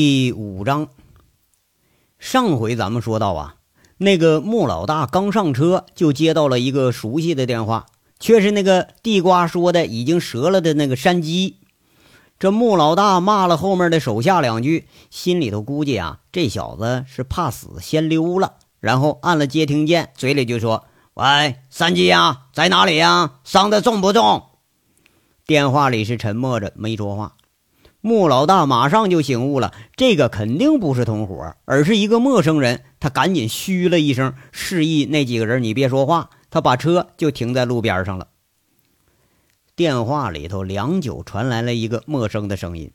第五章，上回咱们说到啊，那个穆老大刚上车就接到了一个熟悉的电话，却是那个地瓜说的已经折了的那个山鸡。这穆老大骂了后面的手下两句，心里头估计啊，这小子是怕死先溜了，然后按了接听键，嘴里就说：“喂，山鸡呀，在哪里呀？伤的重不重？”电话里是沉默着，没说话。穆老大马上就醒悟了，这个肯定不是同伙，而是一个陌生人。他赶紧嘘了一声，示意那几个人你别说话。他把车就停在路边上了。电话里头良久传来了一个陌生的声音：“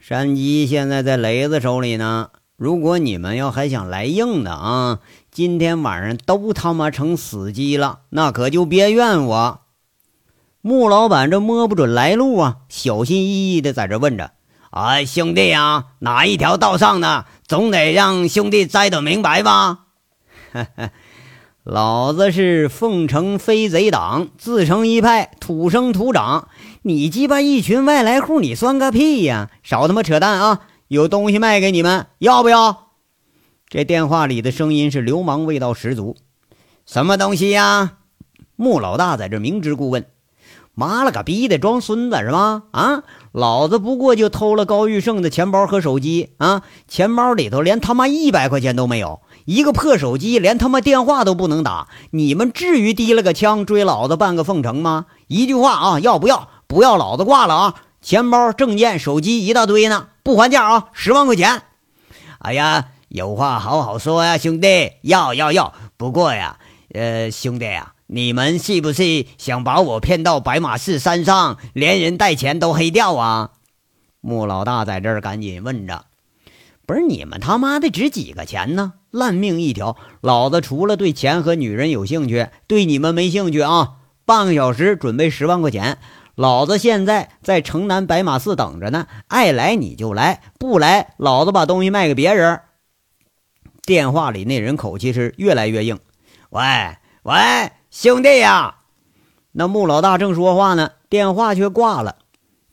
山鸡现在在雷子手里呢。如果你们要还想来硬的啊，今天晚上都他妈成死鸡了，那可就别怨我。”穆老板这摸不准来路啊，小心翼翼的在这问着：“哎，兄弟呀，哪一条道上呢？总得让兄弟栽得明白吧？” 老子是凤城飞贼党，自成一派，土生土长。你鸡巴一群外来户，你算个屁呀！少他妈扯淡啊！有东西卖给你们，要不要？这电话里的声音是流氓味道十足。什么东西呀？穆老大在这明知故问。妈了个逼的，装孙子是吗？啊，老子不过就偷了高玉胜的钱包和手机啊，钱包里头连他妈一百块钱都没有，一个破手机连他妈电话都不能打，你们至于提了个枪追老子半个凤城吗？一句话啊，要不要？不要，老子挂了啊！钱包、证件、手机一大堆呢，不还价啊，十万块钱！哎呀，有话好好说呀，兄弟，要要要！不过呀，呃，兄弟呀。你们是不是想把我骗到白马寺山上，连人带钱都黑掉啊？穆老大在这儿赶紧问着：“不是你们他妈的值几个钱呢？烂命一条！老子除了对钱和女人有兴趣，对你们没兴趣啊！半个小时准备十万块钱，老子现在在城南白马寺等着呢，爱来你就来，不来老子把东西卖给别人。”电话里那人口气是越来越硬：“喂喂。”兄弟呀，那穆老大正说话呢，电话却挂了。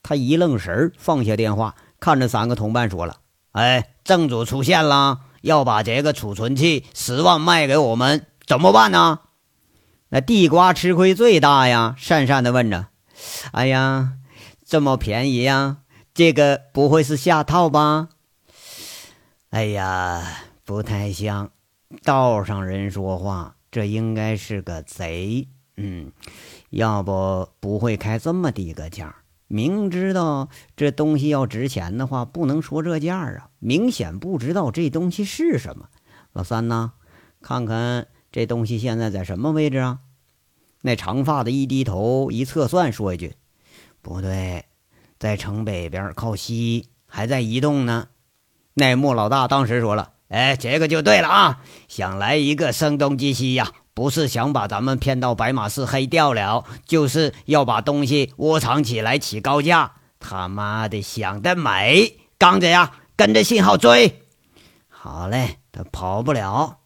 他一愣神放下电话，看着三个同伴说了：“哎，正主出现了，要把这个储存器十万卖给我们，怎么办呢？”那地瓜吃亏最大呀，讪讪的问着：“哎呀，这么便宜呀？这个不会是下套吧？”哎呀，不太像，道上人说话。这应该是个贼，嗯，要不不会开这么低个价。明知道这东西要值钱的话，不能说这价啊。明显不知道这东西是什么。老三呢？看看这东西现在在什么位置啊？那长发的一低头一测算，说一句：“不对，在城北边靠西，还在移动呢。”那穆老大当时说了。哎，这个就对了啊！想来一个声东击西呀，不是想把咱们骗到白马寺黑掉了，就是要把东西窝藏起来起高价。他妈的，想得美！刚子呀，跟着信号追。好嘞，他跑不了。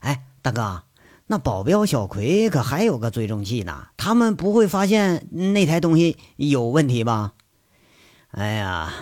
哎，大哥，那保镖小葵可还有个追踪器呢，他们不会发现那台东西有问题吧？哎呀！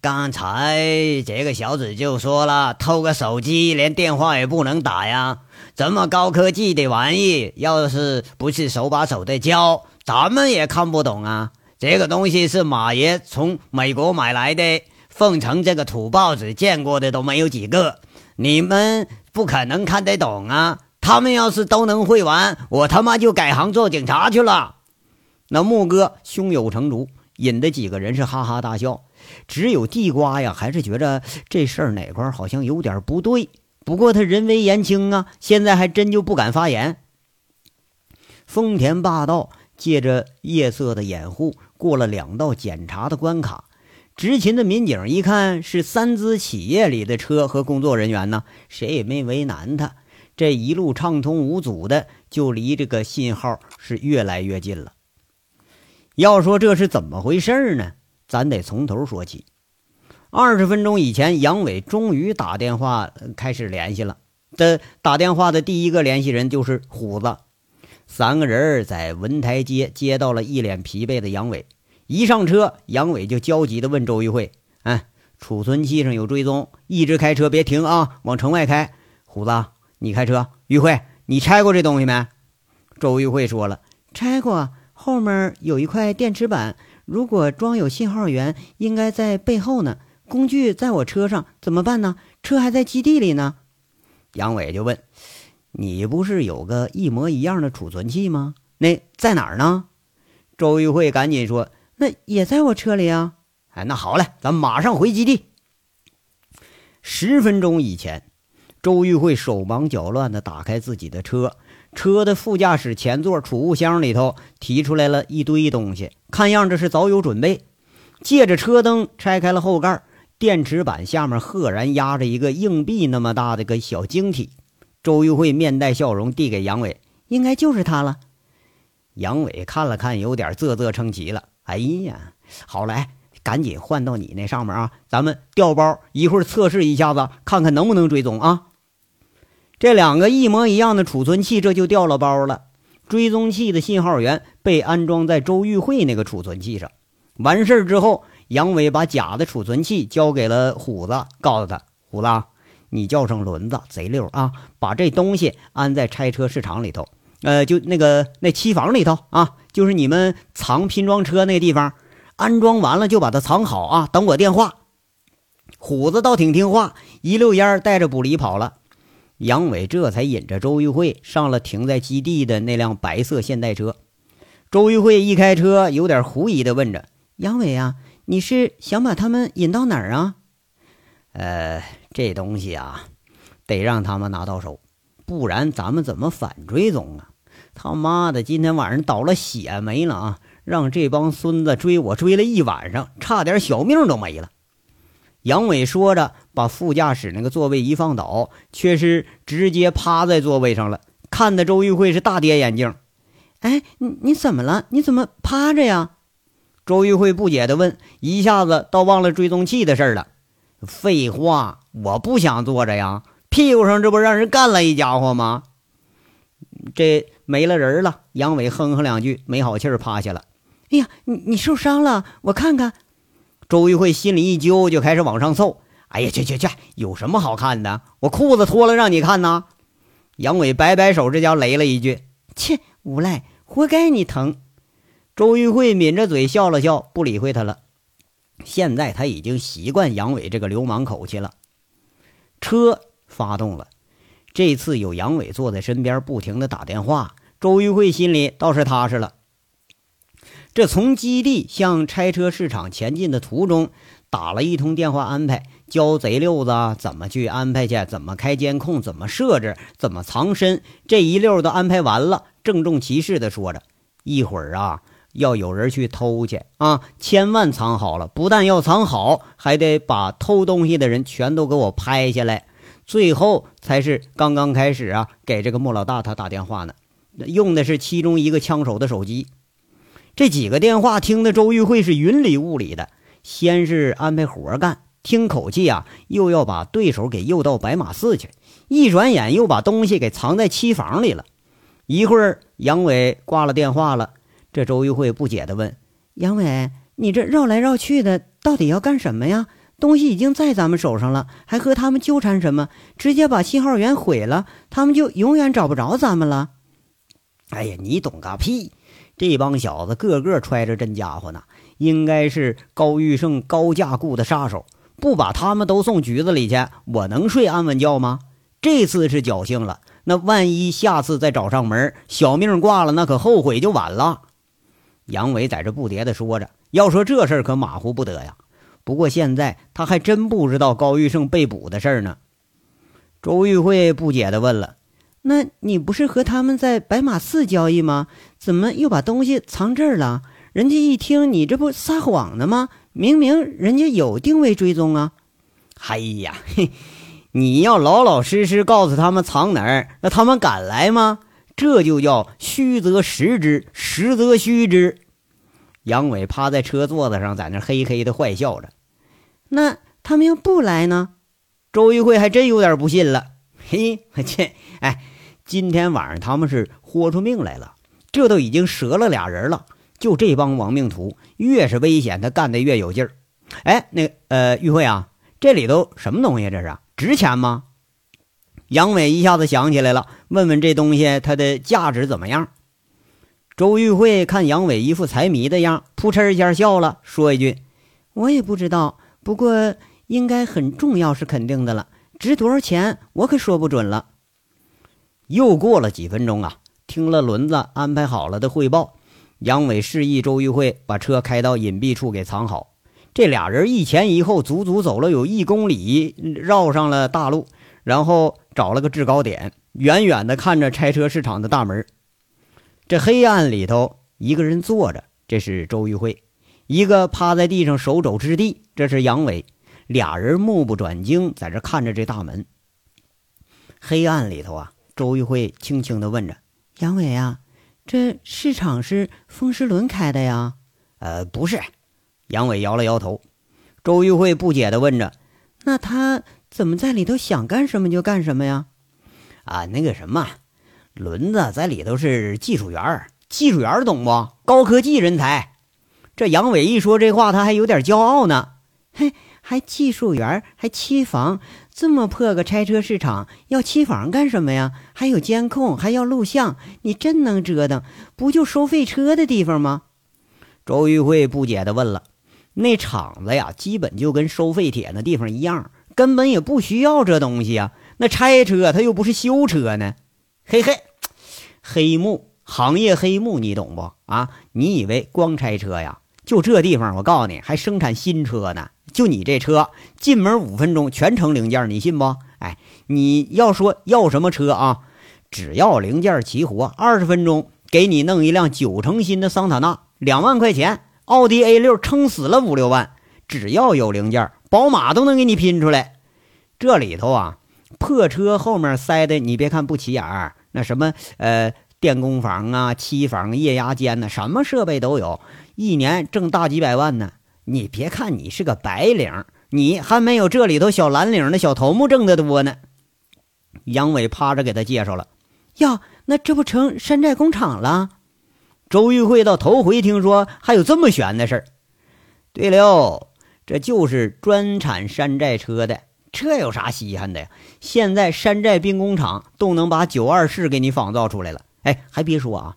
刚才这个小子就说了，偷个手机连电话也不能打呀！这么高科技的玩意，要是不是手把手的教，咱们也看不懂啊！这个东西是马爷从美国买来的，凤城这个土包子见过的都没有几个，你们不可能看得懂啊！他们要是都能会玩，我他妈就改行做警察去了。那木哥胸有成竹，引得几个人是哈哈大笑。只有地瓜呀，还是觉着这事儿哪块好像有点不对。不过他人微言轻啊，现在还真就不敢发言。丰田霸道借着夜色的掩护，过了两道检查的关卡。执勤的民警一看是三资企业里的车和工作人员呢，谁也没为难他。这一路畅通无阻的，就离这个信号是越来越近了。要说这是怎么回事呢？咱得从头说起。二十分钟以前，杨伟终于打电话开始联系了。这打电话的第一个联系人就是虎子。三个人在文台街接到了一脸疲惫的杨伟。一上车，杨伟就焦急地问周玉慧：“哎，储存器上有追踪，一直开车别停啊，往城外开。虎子，你开车。玉慧，你拆过这东西没？周玉慧说了，拆过，后面有一块电池板，如果装有信号源，应该在背后呢。工具在我车上，怎么办呢？车还在基地里呢。杨伟就问：“你不是有个一模一样的储存器吗？那在哪儿呢？”周玉慧赶紧说：“那也在我车里啊。”哎，那好嘞，咱马上回基地。十分钟以前，周玉慧手忙脚乱地打开自己的车，车的副驾驶前座储物箱里头提出来了一堆东西，看样子是早有准备。借着车灯拆开了后盖。电池板下面赫然压着一个硬币那么大的个小晶体，周玉慧面带笑容递给杨伟，应该就是它了。杨伟看了看，有点啧啧称奇了。哎呀，好来，赶紧换到你那上面啊！咱们调包，一会儿测试一下子，看看能不能追踪啊！这两个一模一样的储存器这就掉了包了。追踪器的信号源被安装在周玉慧那个储存器上。完事儿之后。杨伟把假的储存器交给了虎子，告诉他：“虎子，你叫上轮子，贼溜啊！把这东西安在拆车市场里头，呃，就那个那期房里头啊，就是你们藏拼装车那地方。安装完了就把它藏好啊，等我电话。”虎子倒挺听话，一溜烟带着卜离跑了。杨伟这才引着周玉慧上了停在基地的那辆白色现代车。周玉慧一开车，有点狐疑的问着：“杨伟啊？”你是想把他们引到哪儿啊？呃，这东西啊，得让他们拿到手，不然咱们怎么反追踪啊？他妈的，今天晚上倒了血霉了啊！让这帮孙子追我追了一晚上，差点小命都没了。杨伟说着，把副驾驶那个座位一放倒，却是直接趴在座位上了，看的周玉慧是大跌眼镜。哎，你你怎么了？你怎么趴着呀？周玉慧不解地问：“一下子倒忘了追踪器的事了。”废话，我不想坐着呀，屁股上这不让人干了一家伙吗？这没了人了。杨伟哼哼两句，没好气儿趴下了。哎呀，你你受伤了，我看看。周玉慧心里一揪，就开始往上凑。哎呀，去去去，有什么好看的？我裤子脱了让你看呐？杨伟摆摆手，这家雷了一句：“切，无赖，活该你疼。”周玉慧抿着嘴笑了笑，不理会他了。现在他已经习惯杨伟这个流氓口气了。车发动了，这次有杨伟坐在身边，不停的打电话。周玉慧心里倒是踏实了。这从基地向拆车市场前进的途中，打了一通电话，安排教贼六子怎么去安排去，怎么开监控，怎么设置，怎么藏身，这一溜都安排完了，郑重其事的说着：“一会儿啊。”要有人去偷去啊！千万藏好了，不但要藏好，还得把偷东西的人全都给我拍下来。最后才是刚刚开始啊，给这个莫老大他打电话呢，用的是其中一个枪手的手机。这几个电话听的周玉慧是云里雾里的，先是安排活干，听口气啊，又要把对手给诱到白马寺去，一转眼又把东西给藏在期房里了。一会儿杨伟挂了电话了。这周玉慧不解地问：“杨伟，你这绕来绕去的，到底要干什么呀？东西已经在咱们手上了，还和他们纠缠什么？直接把信号源毁了，他们就永远找不着咱们了。”哎呀，你懂个屁！这帮小子个个揣着真家伙呢，应该是高玉胜高价雇的杀手。不把他们都送局子里去，我能睡安稳觉吗？这次是侥幸了，那万一下次再找上门，小命挂了，那可后悔就晚了。杨伟在这不迭的说着：“要说这事可马虎不得呀。不过现在他还真不知道高玉胜被捕的事呢。”周玉慧不解的问了：“那你不是和他们在白马寺交易吗？怎么又把东西藏这儿了？人家一听你这不撒谎呢吗？明明人家有定位追踪啊！”“哎呀，嘿，你要老老实实告诉他们藏哪儿，那他们敢来吗？”这就叫虚则实之，实则虚之。杨伟趴在车座子上，在那嘿嘿的坏笑着。那他们要不来呢？周玉慧还真有点不信了。嘿，我去！哎，今天晚上他们是豁出命来了，这都已经折了俩人了。就这帮亡命徒，越是危险，他干的越有劲儿。哎，那个呃，玉慧啊，这里头什么东西？这是值钱吗？杨伟一下子想起来了，问问这东西它的价值怎么样？周玉慧看杨伟一副财迷的样，扑哧一下笑了，说一句：“我也不知道，不过应该很重要是肯定的了。值多少钱，我可说不准了。”又过了几分钟啊，听了轮子安排好了的汇报，杨伟示意周玉慧把车开到隐蔽处给藏好。这俩人一前一后，足足走了有一公里，绕上了大路，然后。找了个制高点，远远的看着拆车市场的大门。这黑暗里头，一个人坐着，这是周玉慧；一个趴在地上手肘支地，这是杨伟。俩人目不转睛，在这看着这大门。黑暗里头啊，周玉慧轻轻的问着：“杨伟啊，这市场是风师轮开的呀？”“呃，不是。”杨伟摇了摇头。周玉慧不解的问着：“那他？”怎么在里头想干什么就干什么呀？啊，那个什么，轮子在里头是技术员技术员懂不？高科技人才。这杨伟一说这话，他还有点骄傲呢。嘿，还技术员还期房，这么破个拆车市场，要期房干什么呀？还有监控，还要录像，你真能折腾！不就收废车的地方吗？周玉慧不解的问了。那厂子呀，基本就跟收废铁那地方一样。根本也不需要这东西啊！那拆车他又不是修车呢，嘿嘿，黑幕行业黑幕你懂不啊？你以为光拆车呀？就这地方，我告诉你，还生产新车呢。就你这车进门五分钟全成零件，你信不？哎，你要说要什么车啊？只要零件齐活，二十分钟给你弄一辆九成新的桑塔纳，两万块钱。奥迪 A 六撑死了五六万，只要有零件。宝马都能给你拼出来，这里头啊，破车后面塞的，你别看不起眼儿，那什么呃电工房啊、漆房、液压间呢，什么设备都有，一年挣大几百万呢。你别看你是个白领，你还没有这里头小蓝领的小头目挣得多呢。杨伟趴着给他介绍了，呀，那这不成山寨工厂了？周玉慧倒头回听说还有这么悬的事儿。对了。这就是专产山寨车的，这有啥稀罕的呀？现在山寨兵工厂都能把九二式给你仿造出来了。哎，还别说啊，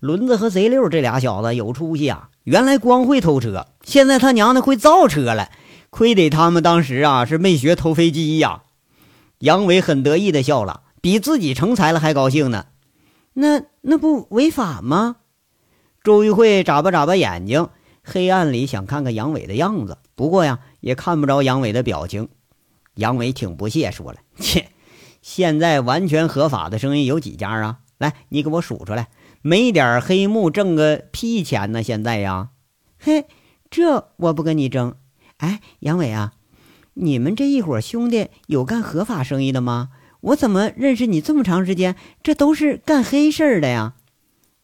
轮子和贼六这俩小子有出息啊！原来光会偷车，现在他娘的会造车了，亏得他们当时啊是没学偷飞机呀。杨伟很得意的笑了，比自己成才了还高兴呢。那那不违法吗？周玉慧眨巴眨巴眼睛。黑暗里想看看杨伟的样子，不过呀，也看不着杨伟的表情。杨伟挺不屑，说了：“切，现在完全合法的生意有几家啊？来，你给我数出来，没点黑幕挣个屁钱呢？现在呀，嘿，这我不跟你争。哎，杨伟啊，你们这一伙兄弟有干合法生意的吗？我怎么认识你这么长时间，这都是干黑事儿的呀？”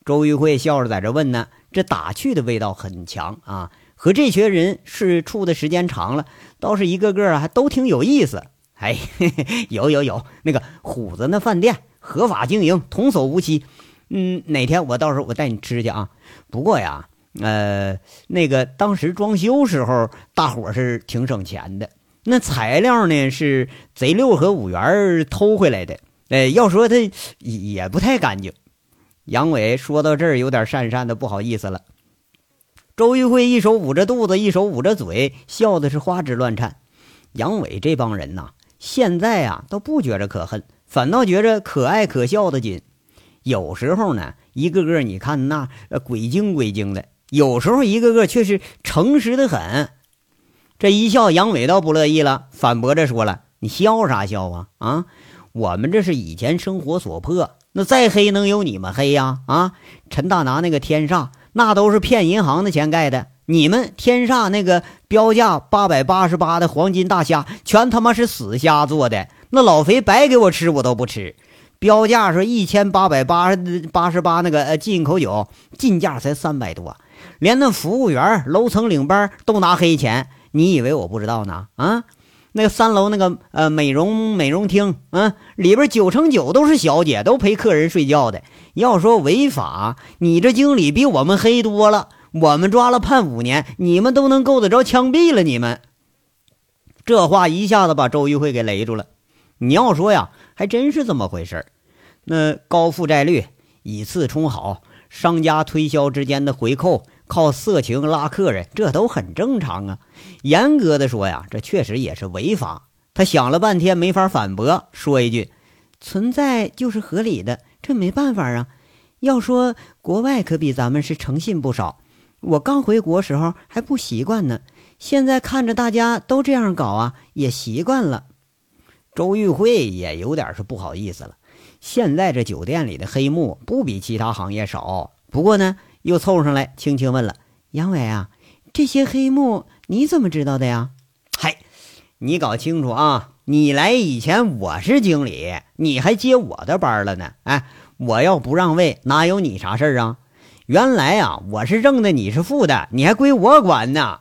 周玉慧笑着在这问呢。这打趣的味道很强啊！和这群人是处的时间长了，倒是一个个还都挺有意思。哎，嘿 嘿有有有，那个虎子那饭店合法经营，童叟无欺。嗯，哪天我到时候我带你吃去啊？不过呀，呃，那个当时装修时候，大伙是挺省钱的。那材料呢是贼六和五元偷回来的。哎，要说他也不太干净。杨伟说到这儿，有点讪讪的，不好意思了。周玉慧一手捂着肚子，一手捂着嘴，笑的是花枝乱颤。杨伟这帮人呐，现在啊，都不觉着可恨，反倒觉着可爱可笑的紧。有时候呢，一个个你看那鬼精鬼精的；有时候一个个却是诚实的很。这一笑，杨伟倒不乐意了，反驳着说了：“你笑啥笑啊？啊，我们这是以前生活所迫。”那再黑能有你们黑呀？啊，陈大拿那个天煞，那都是骗银行的钱盖的。你们天煞那个标价八百八十八的黄金大虾，全他妈是死虾做的。那老肥白给我吃，我都不吃。标价说一千八百八八十八那个进口酒，进价才三百多，连那服务员、楼层领班都拿黑钱。你以为我不知道呢？啊？那个三楼那个呃美容美容厅，嗯，里边九成九都是小姐，都陪客人睡觉的。要说违法，你这经理比我们黑多了。我们抓了判五年，你们都能够得着枪毙了。你们这话一下子把周玉慧给雷住了。你要说呀，还真是这么回事儿那高负债率，以次充好，商家推销之间的回扣，靠色情拉客人，这都很正常啊。严格的说呀，这确实也是违法。他想了半天没法反驳，说一句：“存在就是合理的，这没办法啊。要说国外可比咱们是诚信不少。我刚回国时候还不习惯呢，现在看着大家都这样搞啊，也习惯了。”周玉慧也有点是不好意思了。现在这酒店里的黑幕不比其他行业少，不过呢，又凑上来轻轻问了：“杨伟啊，这些黑幕你怎么知道的呀？”嗨。你搞清楚啊！你来以前我是经理，你还接我的班了呢。哎，我要不让位，哪有你啥事儿啊？原来啊，我是正的，你是负的，你还归我管呢。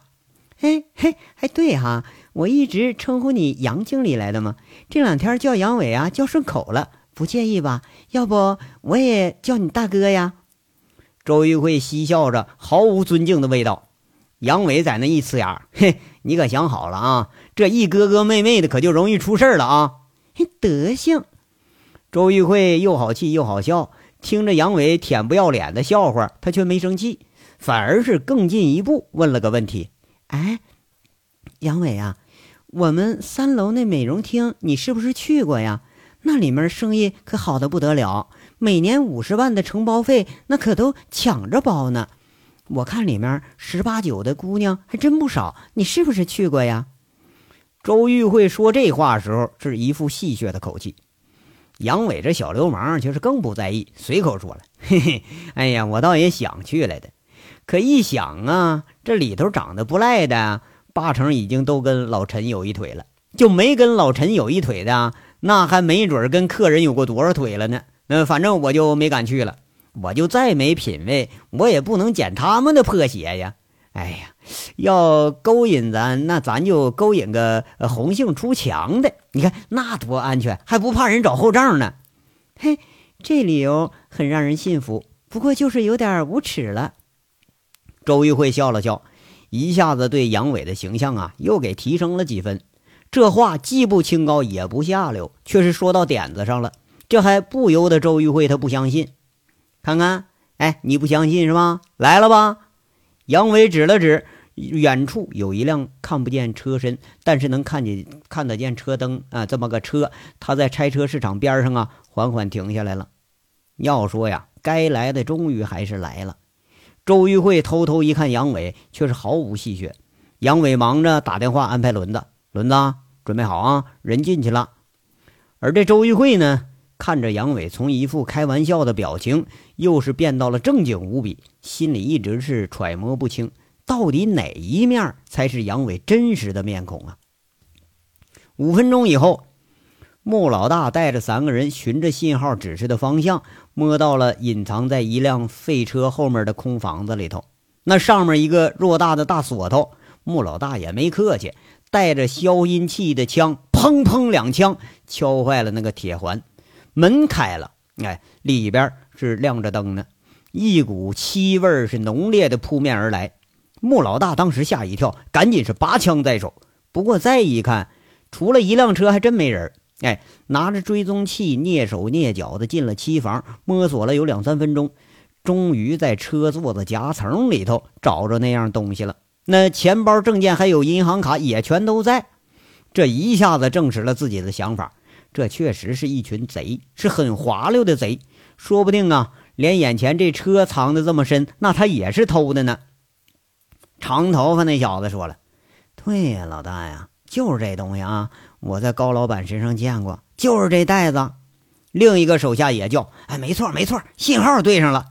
嘿嘿，还对哈，我一直称呼你杨经理来的嘛？这两天叫杨伟啊，叫顺口了，不介意吧？要不我也叫你大哥呀？周玉慧嬉笑着，毫无尊敬的味道。杨伟在那一呲牙，嘿，你可想好了啊？这一哥哥妹妹的，可就容易出事了啊！嘿，德行。周玉慧又好气又好笑，听着杨伟舔不要脸的笑话，他却没生气，反而是更进一步问了个问题：“哎，杨伟啊，我们三楼那美容厅，你是不是去过呀？那里面生意可好的不得了，每年五十万的承包费，那可都抢着包呢。我看里面十八九的姑娘还真不少，你是不是去过呀？”周玉慧说这话时候是一副戏谑的口气，杨伟这小流氓就是更不在意，随口说了：“嘿嘿，哎呀，我倒也想去来的，可一想啊，这里头长得不赖的，八成已经都跟老陈有一腿了；就没跟老陈有一腿的，那还没准跟客人有过多少腿了呢。那反正我就没敢去了，我就再没品位，我也不能捡他们的破鞋呀。”哎呀，要勾引咱，那咱就勾引个红杏出墙的。你看那多安全，还不怕人找后账呢。嘿，这理由很让人信服，不过就是有点无耻了。周玉慧笑了笑，一下子对杨伟的形象啊又给提升了几分。这话既不清高也不下流，却是说到点子上了。这还不由得周玉慧他不相信。看看，哎，你不相信是吧？来了吧。杨伟指了指远处有一辆看不见车身，但是能看见看得见车灯啊，这么个车，他在拆车市场边上啊，缓缓停下来了。要说呀，该来的终于还是来了。周玉慧偷偷一看杨伟，却是毫无戏谑。杨伟忙着打电话安排轮子，轮子准备好啊，人进去了。而这周玉慧呢？看着杨伟从一副开玩笑的表情，又是变到了正经无比，心里一直是揣摩不清，到底哪一面才是杨伟真实的面孔啊？五分钟以后，穆老大带着三个人循着信号指示的方向，摸到了隐藏在一辆废车后面的空房子里头。那上面一个偌大的大锁头，穆老大也没客气，带着消音器的枪，砰砰两枪敲坏了那个铁环。门开了，哎，里边是亮着灯呢，一股气味是浓烈的扑面而来。穆老大当时吓一跳，赶紧是拔枪在手。不过再一看，除了一辆车，还真没人。哎，拿着追踪器，蹑手蹑脚的进了期房，摸索了有两三分钟，终于在车座的夹层里头找着那样东西了。那钱包、证件还有银行卡也全都在。这一下子证实了自己的想法。这确实是一群贼，是很滑溜的贼，说不定啊，连眼前这车藏的这么深，那他也是偷的呢。长头发那小子说了：“对呀，老大呀，就是这东西啊，我在高老板身上见过，就是这袋子。”另一个手下也叫：“哎，没错没错，信号对上了。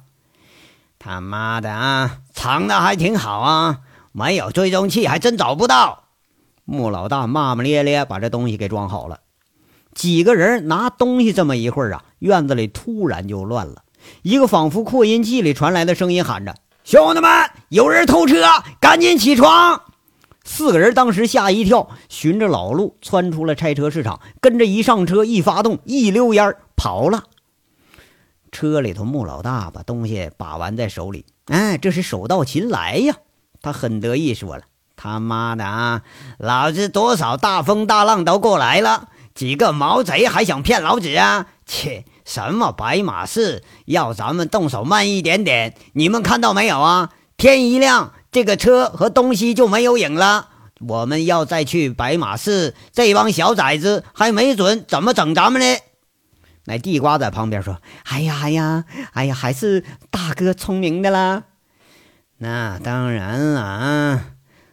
他妈的啊，藏的还挺好啊，没有追踪器还真找不到。”穆老大骂骂咧咧，把这东西给装好了。几个人拿东西这么一会儿啊，院子里突然就乱了。一个仿佛扩音器里传来的声音喊着：“兄弟们，有人偷车，赶紧起床！”四个人当时吓一跳，循着老路窜出了拆车市场，跟着一上车，一发动，一溜烟跑了。车里头，穆老大把东西把玩在手里，哎，这是手到擒来呀！他很得意，说了：“他妈的啊，老子多少大风大浪都过来了，几个毛贼还想骗老子啊？切！什么白马寺，要咱们动手慢一点点。你们看到没有啊？天一亮，这个车和东西就没有影了。我们要再去白马寺，这帮小崽子还没准怎么整咱们呢？”那地瓜在旁边说：“哎呀，哎呀，哎呀，还是大哥聪明的啦。那当然了啊，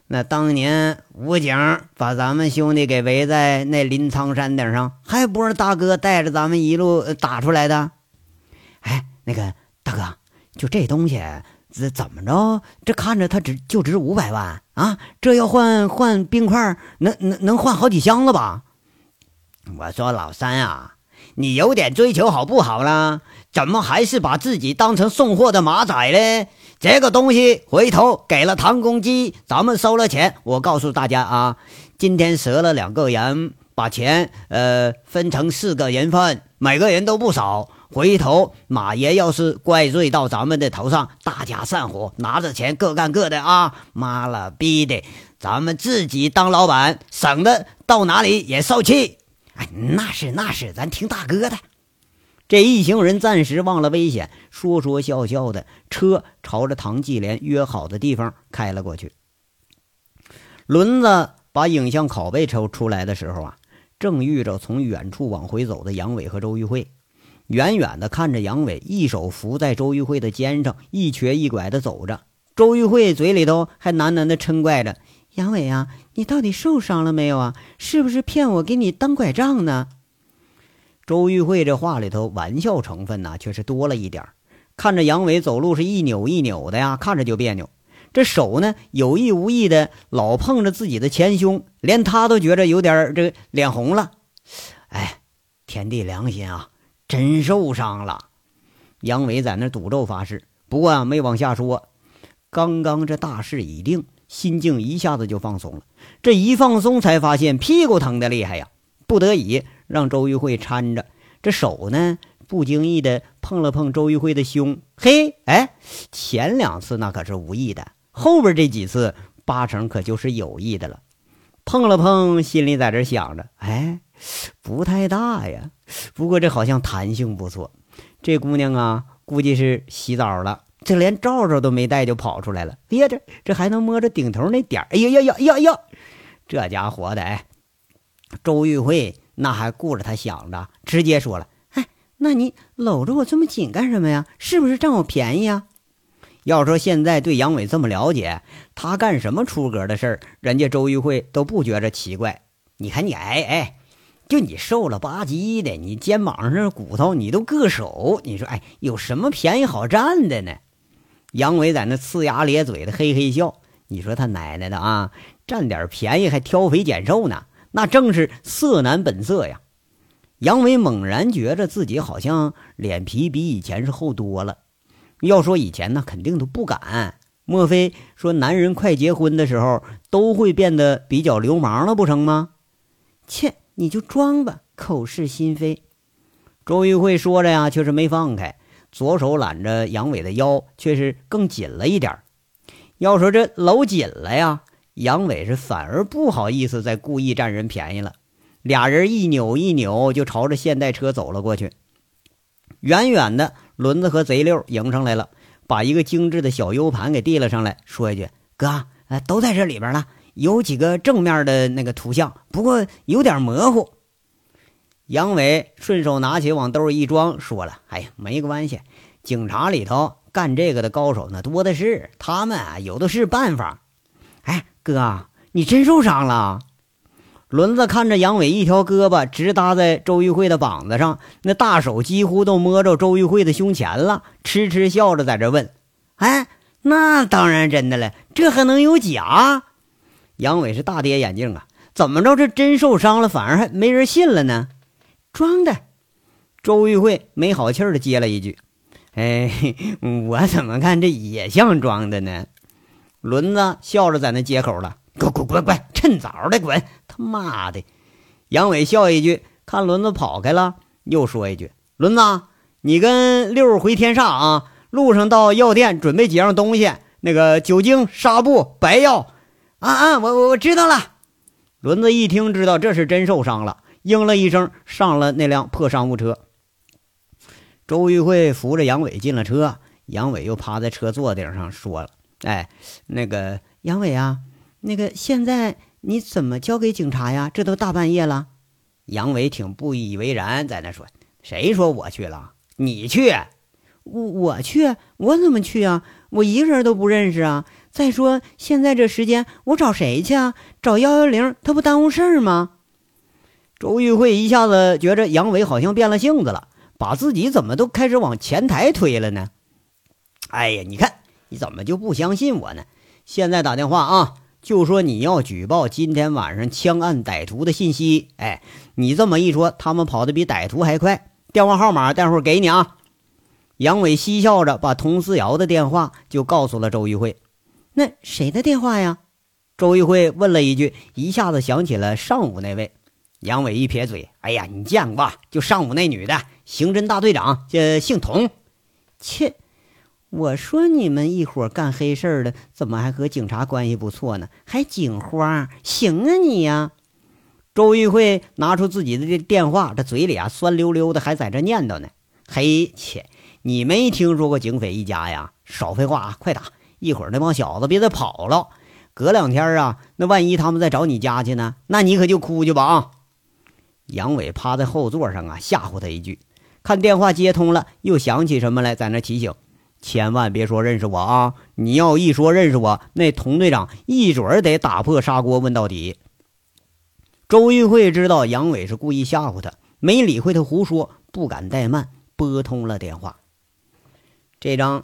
那当年武警把咱们兄弟给围在那临沧山顶上，还不是大哥带着咱们一路打出来的？哎，那个大哥，就这东西，这怎么着？这看着它值就值五百万啊！这要换换冰块，能能能换好几箱子吧？我说老三啊。”你有点追求好不好啦？怎么还是把自己当成送货的马仔嘞？这个东西回头给了唐公鸡，咱们收了钱。我告诉大家啊，今天折了两个人，把钱呃分成四个人份，每个人都不少。回头马爷要是怪罪到咱们的头上，大家散伙，拿着钱各干各的啊！妈了逼的，咱们自己当老板，省得到哪里也受气。哎，那是那是，咱听大哥的。这一行人暂时忘了危险，说说笑笑的，车朝着唐继莲约好的地方开了过去。轮子把影像拷贝抽出来的时候啊，正遇着从远处往回走的杨伟和周玉慧。远远的看着杨伟，一手扶在周玉慧的肩上，一瘸一拐的走着。周玉慧嘴里头还喃喃的嗔怪着。杨伟啊，你到底受伤了没有啊？是不是骗我给你当拐杖呢？周玉慧这话里头玩笑成分呢，却是多了一点看着杨伟走路是一扭一扭的呀，看着就别扭。这手呢，有意无意的老碰着自己的前胸，连他都觉着有点这脸红了。哎，天地良心啊，真受伤了！杨伟在那赌咒发誓，不过啊，没往下说。刚刚这大事已定。心境一下子就放松了，这一放松才发现屁股疼的厉害呀，不得已让周玉慧搀着，这手呢不经意的碰了碰周玉慧的胸，嘿，哎，前两次那可是无意的，后边这几次八成可就是有意的了。碰了碰，心里在这想着，哎，不太大呀，不过这好像弹性不错，这姑娘啊，估计是洗澡了。这连罩罩都没带就跑出来了，哎呀，这这还能摸着顶头那点儿，哎呀呀呀呀呀！这家伙的，哎，周玉慧那还顾着他想着，直接说了：“哎，那你搂着我这么紧干什么呀？是不是占我便宜啊？”要说现在对杨伟这么了解，他干什么出格的事儿，人家周玉慧都不觉着奇怪。你看你，哎哎。就你瘦了吧唧的，你肩膀上这骨头你都硌手，你说哎，有什么便宜好占的呢？杨伟在那呲牙咧嘴的嘿嘿笑，你说他奶奶的啊，占点便宜还挑肥拣瘦呢，那正是色男本色呀。杨伟猛然觉着自己好像脸皮比以前是厚多了。要说以前呢，肯定都不敢。莫非说男人快结婚的时候都会变得比较流氓了不成吗？切！你就装吧，口是心非。周玉慧说着呀，却是没放开，左手揽着杨伟的腰，却是更紧了一点要说这搂紧了呀，杨伟是反而不好意思再故意占人便宜了。俩人一扭一扭，就朝着现代车走了过去。远远的，轮子和贼六迎上来了，把一个精致的小 U 盘给递了上来，说一句：“哥，呃，都在这里边了。”有几个正面的那个图像，不过有点模糊。杨伟顺手拿起往兜一装，说了：“哎呀，没关系，警察里头干这个的高手那多的是，他们啊有的是办法。”哎，哥，你真受伤了？轮子看着杨伟一条胳膊直搭在周玉慧的膀子上，那大手几乎都摸着周玉慧的胸前了，痴痴笑着在这问：“哎，那当然真的了，这还能有假？”杨伟是大跌眼镜啊！怎么着，这真受伤了，反而还没人信了呢？装的。周玉慧没好气的接了一句：“哎，我怎么看这也像装的呢？”轮子笑着在那接口了：“滚滚滚滚，趁早的滚！他妈的！”杨伟笑一句，看轮子跑开了，又说一句：“轮子，你跟六回天煞啊，路上到药店准备几样东西，那个酒精、纱布、白药。啊啊，我我我知道了。轮子一听，知道这是真受伤了，应了一声，上了那辆破商务车。周玉慧扶着杨伟进了车，杨伟又趴在车座顶上说了：“哎，那个杨伟啊，那个现在你怎么交给警察呀？这都大半夜了。”杨伟挺不以为然，在那说：“谁说我去了？你去？我我去？我怎么去啊？我一个人都不认识啊！再说现在这时间，我找谁去啊？找幺幺零，他不耽误事儿吗？”周玉慧一下子觉着杨伟好像变了性子了。把自己怎么都开始往前台推了呢？哎呀，你看你怎么就不相信我呢？现在打电话啊，就说你要举报今天晚上枪案歹徒的信息。哎，你这么一说，他们跑得比歹徒还快。电话号码待会儿给你啊。杨伟嬉笑着把佟思瑶的电话就告诉了周玉慧。那谁的电话呀？周玉慧问了一句，一下子想起了上午那位。杨伟一撇嘴：“哎呀，你见过？就上午那女的，刑侦大队长，这姓童。切，我说你们一伙干黑事的，怎么还和警察关系不错呢？还警花？行啊你呀！”周玉慧拿出自己的这电话，这嘴里啊酸溜溜的，还在这念叨呢：“嘿，切，你没听说过警匪一家呀？少废话啊，快打！一会儿那帮小子别再跑了。隔两天啊，那万一他们再找你家去呢？那你可就哭去吧啊！”杨伟趴在后座上啊，吓唬他一句。看电话接通了，又想起什么来，在那提醒：“千万别说认识我啊！你要一说认识我，那童队长一准儿得打破砂锅问到底。”周玉慧知道杨伟是故意吓唬他，没理会他胡说，不敢怠慢，拨通了电话。这张